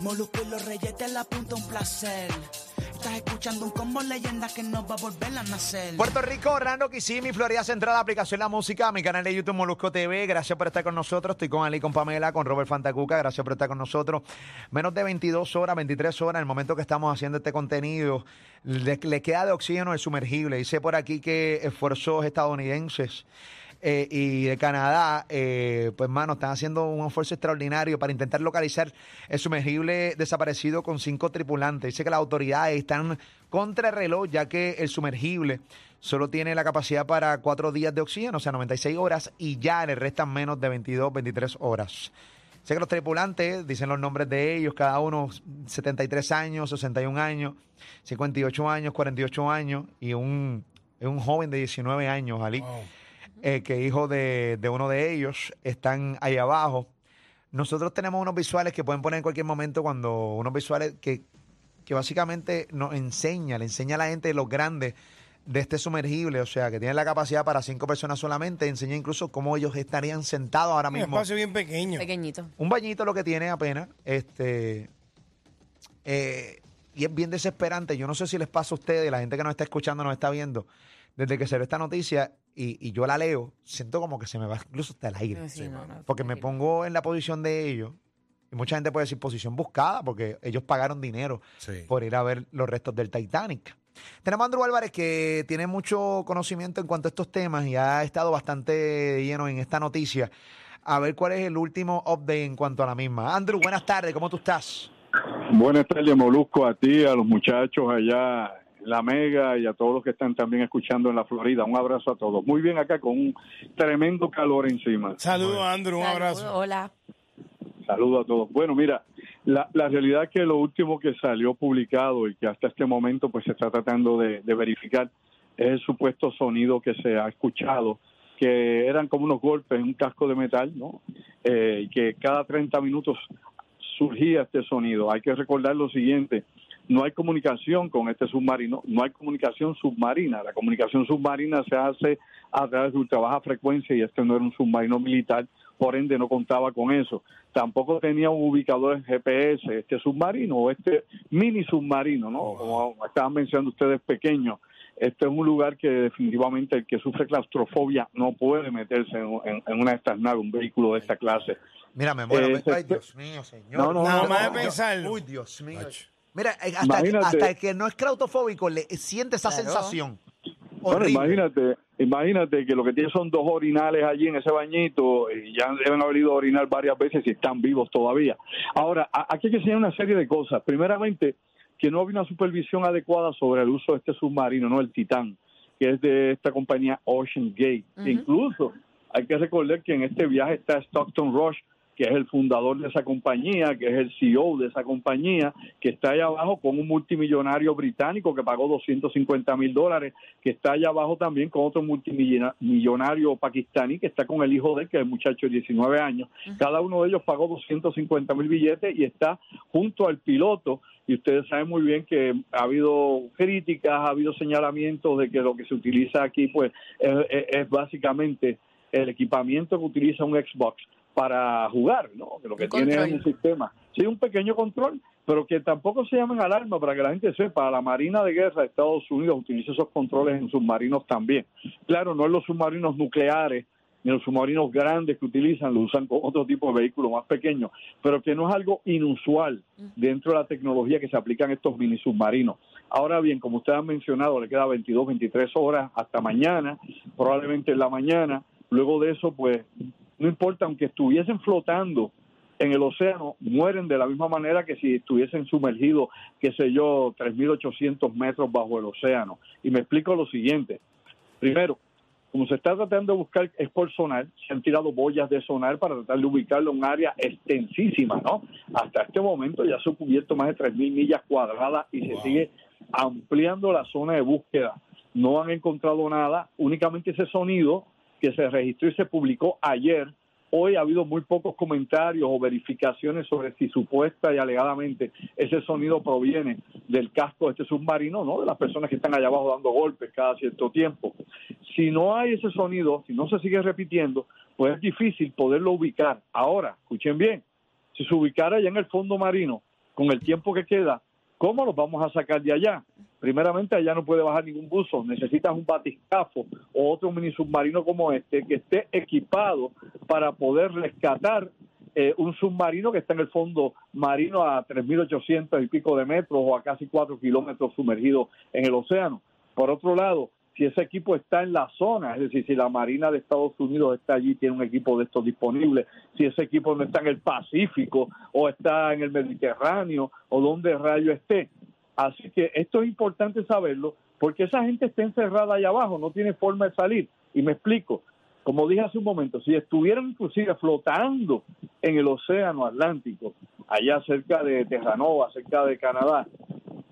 Molusco y los reyes de la punta, un placer. Estás escuchando un combo leyenda que no va a volver a nacer. Puerto Rico, Orlando, Kissimmee, Florida Central, aplicación La Música, mi canal de YouTube Molusco TV. Gracias por estar con nosotros. Estoy con Ali, con Pamela, con Robert Fantacuca. Gracias por estar con nosotros. Menos de 22 horas, 23 horas, en el momento que estamos haciendo este contenido, le, le queda de oxígeno el sumergible. Dice por aquí que esfuerzos estadounidenses eh, y de Canadá, eh, pues mano, están haciendo un esfuerzo extraordinario para intentar localizar el sumergible desaparecido con cinco tripulantes. Dice que las autoridades están contra el reloj, ya que el sumergible solo tiene la capacidad para cuatro días de oxígeno, o sea, 96 horas, y ya le restan menos de 22, 23 horas. Sé que los tripulantes dicen los nombres de ellos, cada uno 73 años, 61 años, 58 años, 48 años y un, un joven de 19 años, Ali eh, que hijo de, de uno de ellos están ahí abajo. Nosotros tenemos unos visuales que pueden poner en cualquier momento cuando unos visuales que, que básicamente nos enseña, le enseña a la gente los grandes de este sumergible, o sea, que tiene la capacidad para cinco personas solamente, enseña incluso cómo ellos estarían sentados ahora Un mismo. espacio bien pequeño. Pequeñito. Un bañito lo que tiene apenas, este, eh, y es bien desesperante. Yo no sé si les pasa a ustedes, la gente que nos está escuchando, nos está viendo, desde que se ve esta noticia y, y yo la leo, siento como que se me va incluso hasta el aire. Sí, no, no, Porque me pongo en la posición de ellos. Y mucha gente puede decir posición buscada, porque ellos pagaron dinero Sí. por ir a ver los restos del Titanic. Tenemos a Andrew Álvarez, que tiene mucho conocimiento en cuanto a estos temas y ha estado bastante lleno en esta noticia. A ver cuál es el último update en cuanto a la misma. Andrew, buenas tardes, ¿cómo tú estás? Buenas tardes, Molusco, a ti, a los muchachos allá la Mega y a todos los que están también escuchando en la Florida. Un abrazo a todos. Muy bien acá con un tremendo calor encima. Saludos, Andrew, un Saludos, abrazo. Hola. Saludos a todos. Bueno, mira, la, la realidad es que lo último que salió publicado y que hasta este momento pues se está tratando de, de verificar es el supuesto sonido que se ha escuchado, que eran como unos golpes en un casco de metal, ¿no? Eh, y que cada 30 minutos surgía este sonido. Hay que recordar lo siguiente, no hay comunicación con este submarino, no hay comunicación submarina. La comunicación submarina se hace a través de ultra baja frecuencia y este no era un submarino militar, por ende no contaba con eso. Tampoco tenía un ubicador en GPS, este submarino o este mini submarino, ¿no? Como estaban mencionando ustedes, pequeño. Este es un lugar que definitivamente el que sufre claustrofobia no puede meterse en, en- en una de estas naves, un vehículo de esta clase. Mira, me muero. Eh, Ay, Dios mío, señor. No, no, Nada no, más no, de pensarlo. Uy, Dios mío. Mira, eh, hasta, hasta el que no es claustrofóbico le siente esa Claro. sensación. Bueno, imagínate, imagínate que lo que tiene son dos orinales allí en ese bañito y ya deben haber ido a orinar varias veces y están vivos todavía. Ahora, aquí hay que enseñar una serie de cosas. Primeramente, que no había una supervisión adecuada sobre el uso de este submarino, no el Titán, que es de esta compañía Ocean Gate. Incluso hay que recordar que en este viaje está Stockton Rush, que es el fundador de esa compañía, que es el CEO de esa compañía, que está allá abajo con un multimillonario británico que pagó 250 mil dólares, que está allá abajo también con otro multimillonario pakistaní que está con el hijo de él, que es el muchacho de 19 años. Cada uno de ellos pagó 250 mil billetes y está junto al piloto. Y ustedes saben muy bien que ha habido críticas, ha habido señalamientos de que lo que se utiliza aquí, pues, es, es- es básicamente el equipamiento que utiliza un Xbox para jugar, ¿no? Que lo que tiene es un sistema, sí, un pequeño control, pero que tampoco se llamen alarma para que la gente sepa. La Marina de Guerra de Estados Unidos utiliza esos controles en submarinos también. Claro, no en los submarinos nucleares ni en los submarinos grandes que utilizan, lo usan con otro tipo de vehículos más pequeños, pero que no es algo inusual dentro de la tecnología que se aplican estos mini submarinos. Ahora bien, como ustedes han mencionado, le queda 22, 23 horas hasta mañana, probablemente en la mañana. Luego de eso, pues, no importa, aunque estuviesen flotando en el océano, mueren de la misma manera que si estuviesen sumergidos, qué sé yo, 3.800 metros bajo el océano. Y me explico lo siguiente. Primero, como se está tratando de buscar es por sonar, se han tirado boyas de sonar para tratar de ubicarlo en un área extensísima, ¿no? Hasta este momento ya se han cubierto más de 3.000 millas cuadradas y se sigue ampliando la zona de búsqueda. No han encontrado nada, únicamente ese sonido que se registró y se publicó ayer Hoy ha habido muy pocos comentarios o verificaciones sobre si supuesta y alegadamente ese sonido proviene del casco de este submarino, ¿no? De las personas que están allá abajo dando golpes cada cierto tiempo. Si no hay ese sonido, si no se sigue repitiendo, pues es difícil poderlo ubicar. Ahora, escuchen bien, si se ubicara allá en el fondo marino, con el tiempo que queda, ¿cómo los vamos a sacar de allá? Primeramente allá no puede bajar ningún buzo, necesitas un batiscafo o otro mini submarino como este que esté equipado para poder rescatar eh, un submarino que está en el fondo marino a 3.800 y pico de metros o a casi 4 kilómetros sumergido en el océano. Por otro lado, si ese equipo está en la zona, es decir, si la Marina de Estados Unidos está allí, tiene un equipo de estos disponible, si ese equipo no está en el Pacífico o está en el Mediterráneo o donde rayo esté, Así que esto es importante saberlo porque esa gente está encerrada allá abajo, no tiene forma de salir. Y me explico, como dije hace un momento, si estuvieran inclusive flotando en el océano Atlántico, allá cerca de Terranova, cerca de Canadá,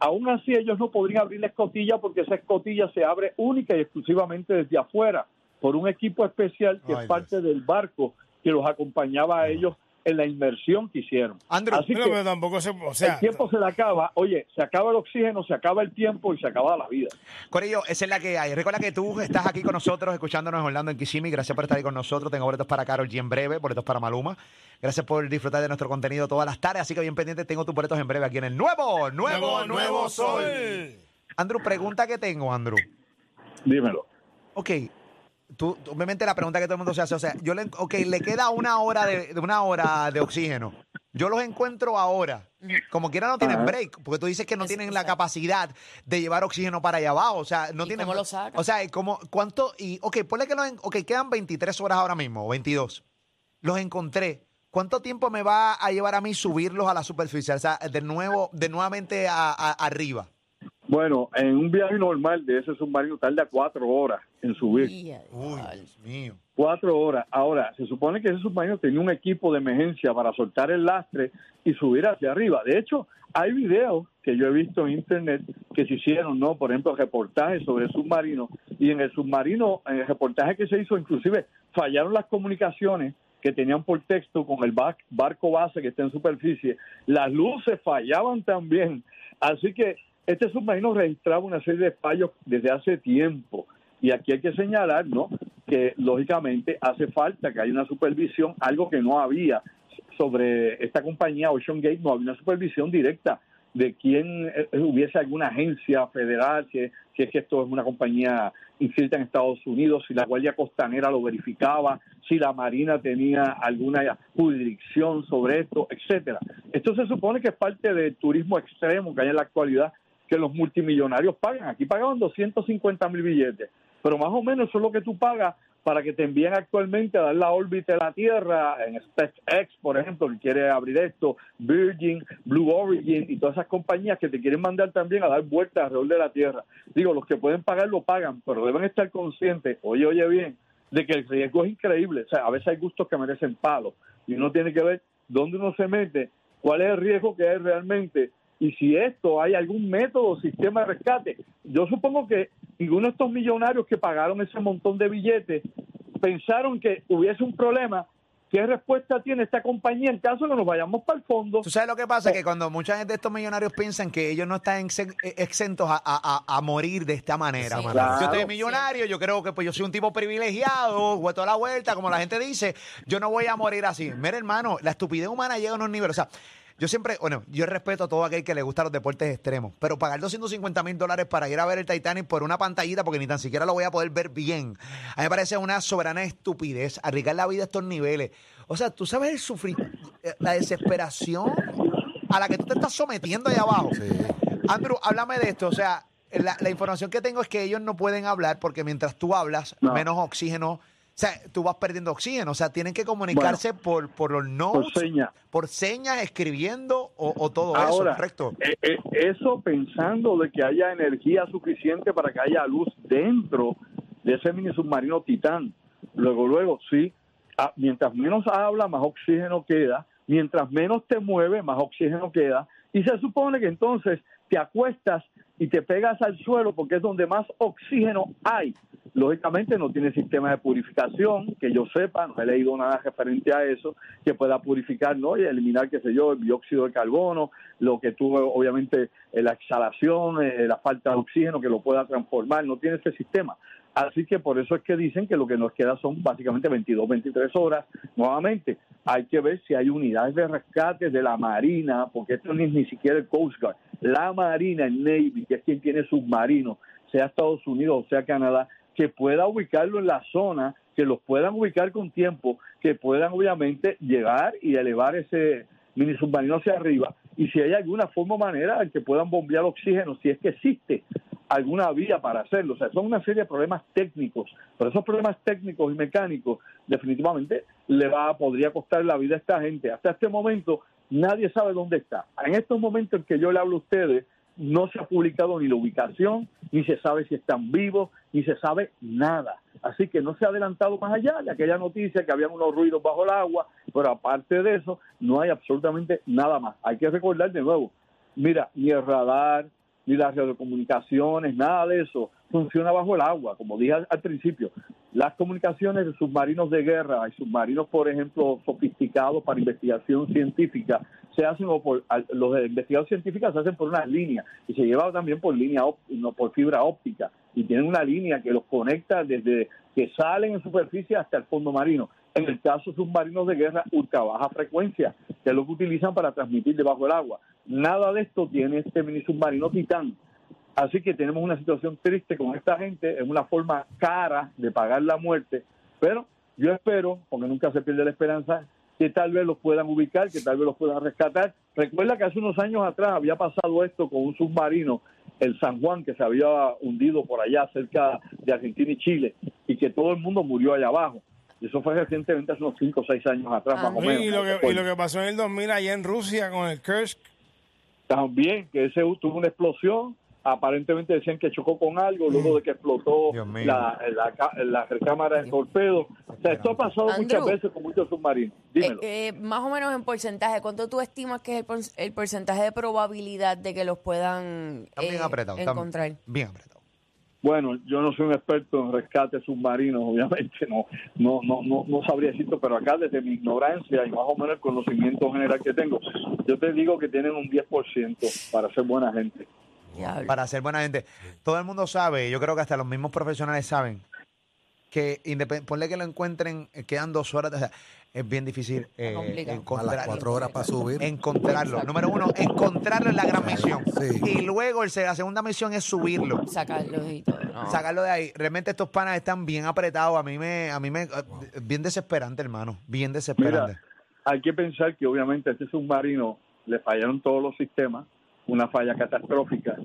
aún así ellos no podrían abrir la escotilla porque esa escotilla se abre única y exclusivamente desde afuera por un equipo especial que es parte del barco que los acompañaba a ellos en la inmersión que hicieron. Andrew, Así que tampoco se, o sea, el tiempo se le acaba, oye, se acaba el oxígeno, se acaba el tiempo y se acaba la vida. Corillo, esa es la que hay. Recuerda que tú estás aquí con nosotros, escuchándonos en Orlando en Kissimmee. Gracias por estar ahí con nosotros. Tengo boletos para Carol G en breve, boletos para Maluma. Gracias por disfrutar de nuestro contenido todas las tardes. Así que bien pendiente, tengo tus boletos en breve aquí en el nuevo, nuevo, nuevo, sol. Andrew, pregunta que tengo, Andrew. Dímelo. Ok, tú, obviamente la pregunta que todo el mundo se hace, o sea, yo le, ok, le queda una hora de, una hora de oxígeno. Yo los encuentro ahora. Como quiera no tienen break, porque tú dices que no tienen la capacidad de llevar oxígeno para allá abajo. O sea, no tienen. ¿Cómo lo sacan? O sea, como, ¿cuánto? Y, ok, ponle que los, ok, quedan 23 horas ahora mismo, 22. Los encontré. ¿Cuánto tiempo me va a llevar a mí subirlos a la superficie? O sea, de nuevo, de nuevamente a, arriba. Bueno, en un viaje normal de ese submarino tarda cuatro horas en subir. Uy, Dios mío. Cuatro horas. Ahora, se supone que ese submarino tenía un equipo de emergencia para soltar el lastre y subir hacia arriba. De hecho, hay videos que yo he visto en internet que se hicieron, ¿no? Por ejemplo, reportajes sobre el submarino. Y en el submarino, en el reportaje que se hizo, inclusive fallaron las comunicaciones que tenían por texto con el barco base que está en superficie. Las luces fallaban también. Así que este submarino registraba una serie de fallos desde hace tiempo. Y aquí hay que señalar, ¿no? Que lógicamente hace falta que haya una supervisión, algo que no había sobre esta compañía Ocean Gate, no había una supervisión directa de quién eh, hubiese alguna agencia federal, si, si, es que esto es una compañía inscrita en Estados Unidos, si la Guardia Costanera lo verificaba, si la Marina tenía alguna jurisdicción sobre esto, etcétera. Esto se supone que es parte del turismo extremo que hay en la actualidad que los multimillonarios pagan. Aquí pagaban 250 mil billetes, pero más o menos eso es lo que tú pagas para que te envíen actualmente a dar la órbita de la Tierra, en SpaceX, por ejemplo, que quiere abrir esto, Virgin, Blue Origin y todas esas compañías que te quieren mandar también a dar vueltas alrededor de la Tierra. Digo, los que pueden pagar lo pagan, pero deben estar conscientes, oye, oye bien, de que el riesgo es increíble. O sea, a veces hay gustos que merecen palos y uno tiene que ver dónde uno se mete, cuál es el riesgo que hay realmente y si esto hay algún método o sistema de rescate. Yo supongo que ninguno de estos millonarios que pagaron ese montón de billetes pensaron que hubiese un problema. ¿Qué respuesta tiene esta compañía en caso de que nos vayamos para el fondo? ¿Tú sabes lo que pasa? Que cuando mucha de estos millonarios piensan que ellos no están exentos a, morir de esta manera. yo estoy millonario, yo creo que pues yo soy un tipo privilegiado, vuelto a la vuelta, como la gente dice, yo no voy a morir así. Mira, hermano, la estupidez humana llega a unos niveles. O sea, yo siempre, bueno, yo respeto a todo aquel que le gusta los deportes extremos, pero pagar 250 mil dólares para ir a ver el Titanic por una pantallita, porque ni tan siquiera lo voy a poder ver bien, a mí me parece una soberana estupidez arriesgar la vida a estos niveles. O sea, tú sabes el sufrir, eh, la desesperación a la que tú te estás sometiendo ahí abajo. Andrew, háblame de esto, o sea, la, información que tengo es que ellos no pueden hablar porque mientras tú hablas, menos oxígeno sea, tú vas perdiendo oxígeno. O sea, tienen que comunicarse por, por los notes, por señas, por señas escribiendo o, todo eso, correcto. Eh, eh, eso pensando de que haya energía suficiente para que haya luz dentro de ese mini submarino Titán. Luego, luego, sí, ah, mientras menos habla, más oxígeno queda, mientras menos te mueve, más oxígeno queda, y se supone que entonces te acuestas y te pegas al suelo porque es donde más oxígeno hay. Lógicamente no tiene sistema de purificación, que yo sepa, no he leído nada referente a eso, que pueda purificar ¿no? y eliminar, qué sé yo, el dióxido de carbono, lo que tuvo obviamente eh, la exhalación, eh, la falta de oxígeno, que lo pueda transformar, no tiene ese sistema. Así que por eso es que dicen que lo que nos queda son básicamente 22, 23 horas. Nuevamente, hay que ver si hay unidades de rescate de la Marina, porque esto no es ni siquiera el Coast Guard. La Marina, el Navy, que es quien tiene submarinos, sea Estados Unidos o sea Canadá, que pueda ubicarlo en la zona, que los puedan ubicar con tiempo, que puedan obviamente llegar y elevar ese mini submarino hacia arriba. Y si hay alguna forma o manera en que puedan bombear oxígeno, si es que existe alguna vía para hacerlo. O sea, son una serie de problemas técnicos, pero esos problemas técnicos y mecánicos definitivamente le va podría costar la vida a esta gente. Hasta este momento nadie sabe dónde está. En estos momentos en que yo le hablo a ustedes, no se ha publicado ni la ubicación, ni se sabe si están vivos, ni se sabe nada. Así que no se ha adelantado más allá de aquella noticia que habían unos ruidos bajo el agua, pero aparte de eso, no hay absolutamente nada más. Hay que recordar de nuevo, mira, ni el radar, ni las radiocomunicaciones, nada de eso funciona bajo el agua. Como dije al, principio, las comunicaciones de submarinos de guerra y submarinos, por ejemplo, sofisticados para investigación científica, se hacen o por los de investigación se hacen por una línea y se lleva también por línea no por fibra óptica y tienen una línea que los conecta desde que salen en superficie hasta el fondo marino. En el caso de submarinos de guerra, ultra baja frecuencia, que es lo que utilizan para transmitir debajo del agua. Nada de esto tiene este mini submarino Titán. Así que tenemos una situación triste con esta gente, es una forma cara de pagar la muerte, pero yo espero, porque nunca se pierde la esperanza, que tal vez los puedan ubicar, que tal vez los puedan rescatar. Recuerda que hace unos años atrás había pasado esto con un submarino, el San Juan, que se había hundido por allá cerca de Argentina y Chile, y que todo el mundo murió allá abajo. Y eso fue recientemente, hace unos 5 o 6 años atrás, más o menos. Y lo, que, y lo que pasó en el 2000 allá en Rusia con el Kursk. También, que ese tuvo una explosión aparentemente decían que chocó con algo luego de que explotó la, la, recámara de torpedo. O sea, esto ha pasado muchas veces con muchos submarinos. Dímelo. Eh, eh, más o menos en porcentaje, ¿cuánto tú estimas que es el, porcentaje de probabilidad de que los puedan bien eh, apretado, encontrar? Bien apretado. Bueno, yo no soy un experto en rescate submarinos, obviamente, no, no, no, no, no sabría decirlo, pero acá desde mi ignorancia y más o menos el conocimiento general que tengo, yo te digo que tienen un 10% para ser buena gente para ser buena gente. Todo el mundo sabe, yo creo que hasta los mismos profesionales saben, que ponle que lo encuentren, eh, quedan dos horas, es bien difícil eh, encontrarlo. A las cuatro horas para subir. Encontrarlo. Número uno, encontrarlo es la gran misión. Y luego el, la segunda misión es subirlo. Sacarlo y todo. Sacarlo de ahí. Realmente estos panas están bien apretados. A mí me, a mí me, bien desesperante, hermano. Bien desesperante. hay que pensar que obviamente a este submarino le fallaron todos los sistemas una falla catastrófica,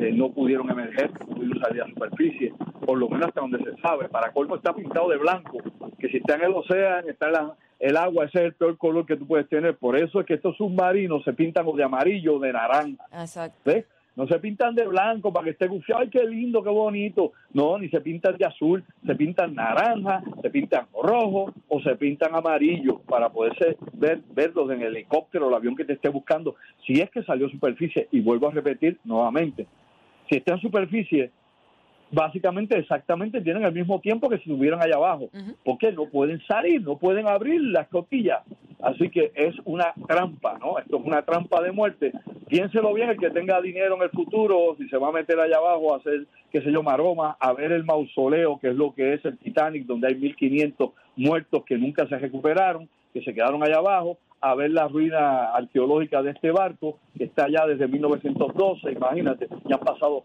eh, no pudieron emerger, no pudieron salir a la superficie, por lo menos hasta donde se sabe. Para colmo está pintado de blanco, que si está en el océano, está en el agua, ese es el peor color que tú puedes tener. Por eso es que estos submarinos se pintan o de amarillo o de naranja. Exacto. ¿Ves? No se pintan de blanco para que esté gufiado, ay, qué lindo, qué bonito. No, ni se pintan de azul, se pintan naranja, se pintan rojo o se pintan amarillo para poderse ver, verlos en el helicóptero o el avión que te esté buscando. Si es que salió a superficie, y vuelvo a repetir nuevamente, si está en superficie, básicamente exactamente tienen el mismo tiempo que si estuvieran allá abajo, porque no pueden salir, no pueden abrir las costillas. Así que es una trampa, ¿no? Esto es una trampa de muerte. Piénselo bien, el que tenga dinero en el futuro, si se va a meter allá abajo a hacer, qué sé yo, maroma, a ver el mausoleo, que es lo que es el Titanic, donde hay 1.500 muertos que nunca se recuperaron, que se quedaron allá abajo, a ver la ruina arqueológica de este barco, que está allá desde 1912, imagínate, ya han pasado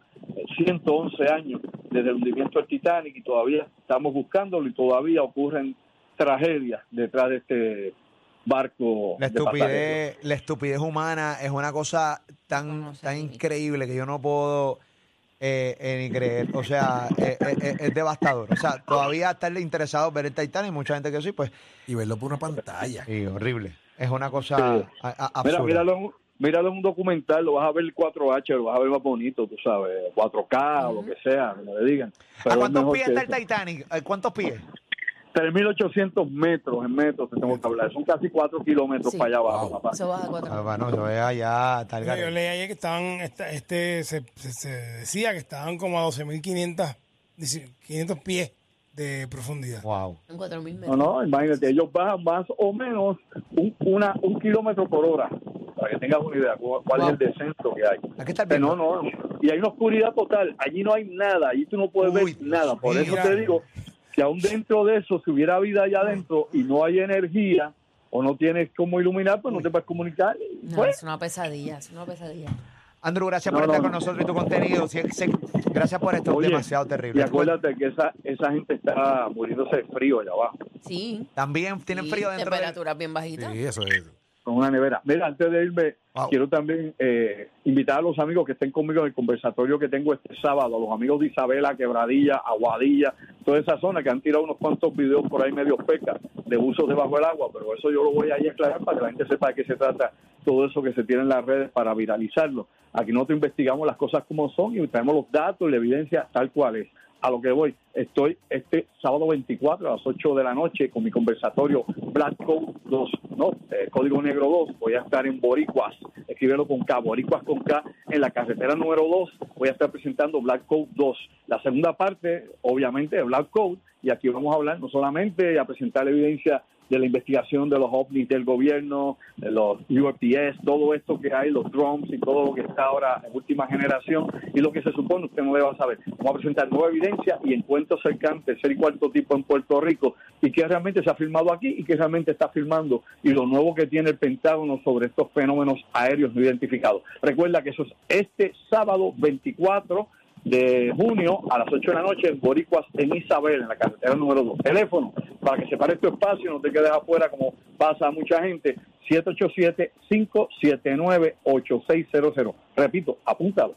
111 años desde el hundimiento del Titanic y todavía estamos buscándolo y todavía ocurren tragedias detrás de este barco. La estupidez, la estupidez humana es una cosa tan, tan increíble que yo no puedo eh, eh, ni creer. O sea, eh, es devastador. O sea, todavía estarle interesado ver el Titanic, mucha gente que sí, pues. Y verlo por una pantalla. Y horrible. Es una cosa absurda. Mira, míralo, míralo en un documental, lo vas a ver 4H, lo vas a ver más bonito, tú sabes, 4K o lo que sea, como le digan. ¿A Pero cuántos pies está el. Titanic? ¿A ¿Cuántos pies? 3.800 metros en metros te tengo que hablar. Son casi 4 kilómetros Sí. para allá abajo, papá. Eso baja cuatro. Ah, bueno, yo allá, el Yo leí ayer que estaban, esta- este, se, se- se decía que estaban como a 12.500 dice, 500 pies de profundidad. Wow. En cuatro mil No, metros. no, imagínate, ellos bajan más o menos un, una, un kilómetro por hora, para que tengas una idea cu- cuál Wow. es el descenso que hay. Aquí está el no, no, y hay una oscuridad total, allí no hay nada, allí tú no puedes Uy, ver nada, por eso te digo que aún dentro de eso, si hubiera vida allá adentro y no hay energía o no tienes cómo iluminar, pues no te puedes comunicar. y No, pues, es una pesadilla, es una pesadilla. Andrew, gracias No, por estar no, con no. nosotros y tu contenido. Sí, sí, gracias por esto, es Oye, demasiado Y terrible. acuérdate que esa, esa gente está muriéndose de frío allá abajo. Sí. También tienen Sí, frío dentro de... Temperaturas bien bajitas. Sí, eso es. Con una nevera. Mira, antes de irme, Wow. quiero también eh, invitar a los amigos que estén conmigo en el conversatorio que tengo este sábado, a los amigos de Isabela, Quebradilla, Aguadilla, toda esa zona que han tirado unos cuantos videos por ahí medio pecas de uso debajo del agua, pero eso yo lo voy a aclarar para que la gente sepa de qué se trata todo eso que se tiene en las redes para viralizarlo. Aquí nosotros investigamos las cosas como son y traemos los datos y la evidencia tal cual es. A lo que voy, estoy este sábado 24 a las 8 de la noche con mi conversatorio Black Code 2, ¿no? Eh, Código Negro 2. Voy a estar en Boricuas, escríbelo con K, Boricuas con K, en la carretera número 2. Voy a estar presentando Black Code 2. La segunda parte, obviamente, de Black Code, y aquí vamos a hablar no solamente a presentar la evidencia de la investigación de los ovnis del gobierno, de los UFTS, todo esto que hay, los drones y todo lo que está ahora en última generación y lo que se supone usted no debe saber. Vamos a presentar nueva evidencia y encuentros cercanos, tercer y cuarto tipo en Puerto Rico y que realmente se ha filmado aquí y que realmente está filmando y lo nuevo que tiene el Pentágono sobre estos fenómenos aéreos no identificados. Recuerda que eso es este sábado 24 de junio a las 8 de la noche en Boricuas, en Isabel, en la carretera número 2. Teléfono, para que separe tu espacio, no te quedes afuera como pasa a mucha gente, 787-579-8600. Repito, apúntalo,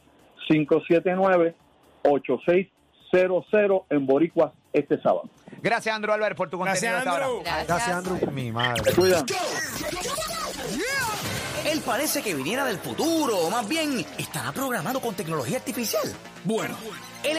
579-8600 en Boricuas este sábado. Gracias, Andrew Albert, por tu contenido. Gracias, hasta ahora. Andrew. Gracias. Gracias, Andrew. Mi madre. Cuidan. Él parece que viniera del futuro, o más bien estará programado con tecnología artificial. Bueno, él